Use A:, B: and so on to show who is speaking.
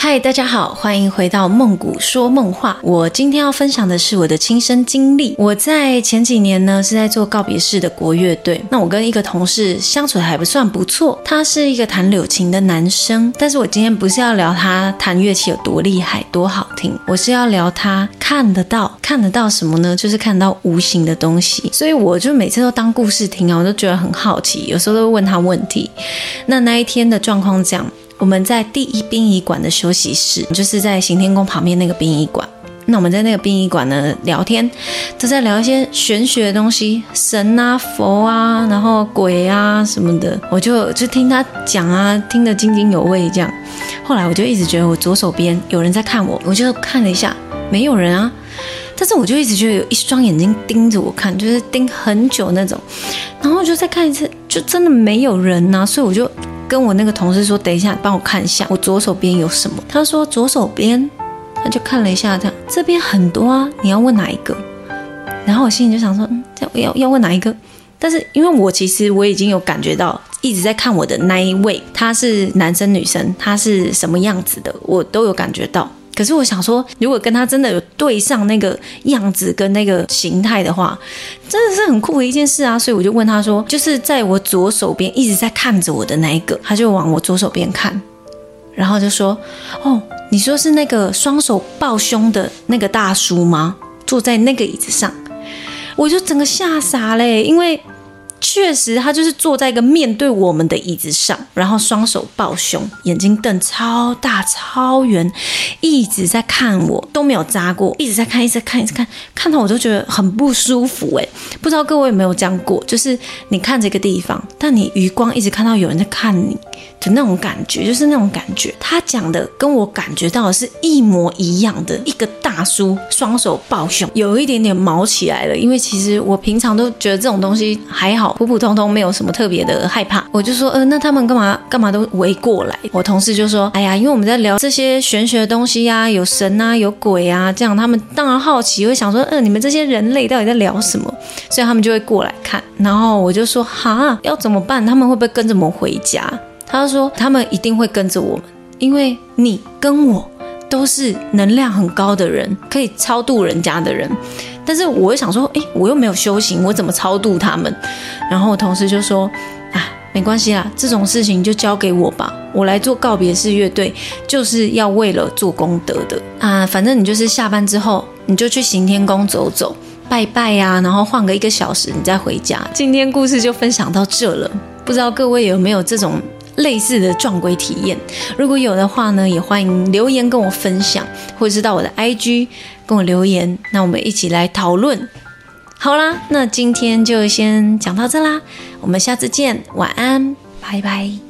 A: 嗨，大家好，欢迎回到梦谷说梦话。我今天要分享的是我的亲身经历。我在前几年呢是在做告别式的国乐队。那我跟一个同事相处的还不算不错，他是一个弹柳琴的男生。但是我今天不是要聊他弹乐器有多厉害、多好听，我是要聊他看得到、看得到什么呢？就是看到无形的东西。所以我就每次都当故事听啊，我都觉得很好奇，有时候都会问他问题。那那一天的状况这样。我们在第一殡仪馆的休息室，就是在行天宫旁边那个殡仪馆。那我们在那个殡仪馆呢聊天，都在聊一些玄学的东西，神啊、佛啊，然后鬼啊什么的。我就就听他讲啊，听得津津有味这样。后来我就一直觉得我左手边有人在看我，我就看了一下，没有人啊。但是我就一直觉得有一双眼睛盯着我看，就是盯很久那种。然后就再看一次，就真的没有人呐，所以我就。跟我那个同事说，等一下帮我看一下我左手边有什么。他说左手边，他就看了一下，他这边很多啊，你要问哪一个？然后我心里就想说，嗯，要要问哪一个？但是因为我其实我已经有感觉到，一直在看我的那一位，他是男生女生，他是什么样子的，我都有感觉到。可是我想说，如果跟他真的有对上那个样子跟那个形态的话，真的是很酷的一件事啊！所以我就问他说，就是在我左手边一直在看着我的那一个，他就往我左手边看，然后就说：“哦，你说是那个双手抱胸的那个大叔吗？坐在那个椅子上？”我就整个吓傻嘞，因为。确实，他就是坐在一个面对我们的椅子上，然后双手抱胸，眼睛瞪超大超圆，一直在看我，都没有眨过，一直在看，一直在看，一直看，看到我都觉得很不舒服。哎，不知道各位有没有这样过？就是你看这个地方，但你余光一直看到有人在看你的那种感觉，就是那种感觉。他讲的跟我感觉到的是一模一样的，一个大叔双手抱胸，有一点点毛起来了。因为其实我平常都觉得这种东西还好。普普通通，没有什么特别的害怕。我就说，呃，那他们干嘛干嘛都围过来？我同事就说，哎呀，因为我们在聊这些玄学的东西呀，有神啊，有鬼啊，这样他们当然好奇，会想说，嗯，你们这些人类到底在聊什么？所以他们就会过来看。然后我就说，哈，要怎么办？他们会不会跟着我们回家？他说，他们一定会跟着我们，因为你跟我都是能量很高的人，可以超度人家的人。但是我又想说，哎，我又没有修行，我怎么超度他们？然后同事就说，啊，没关系啦，这种事情就交给我吧，我来做告别式乐队，就是要为了做功德的啊。反正你就是下班之后，你就去行天宫走走，拜拜呀，然后换个一个小时，你再回家。今天故事就分享到这了，不知道各位有没有这种？类似的撞鬼体验，如果有的话呢，也欢迎留言跟我分享，或者是到我的 IG 跟我留言，那我们一起来讨论。好啦，那今天就先讲到这啦，我们下次见，晚安，拜拜。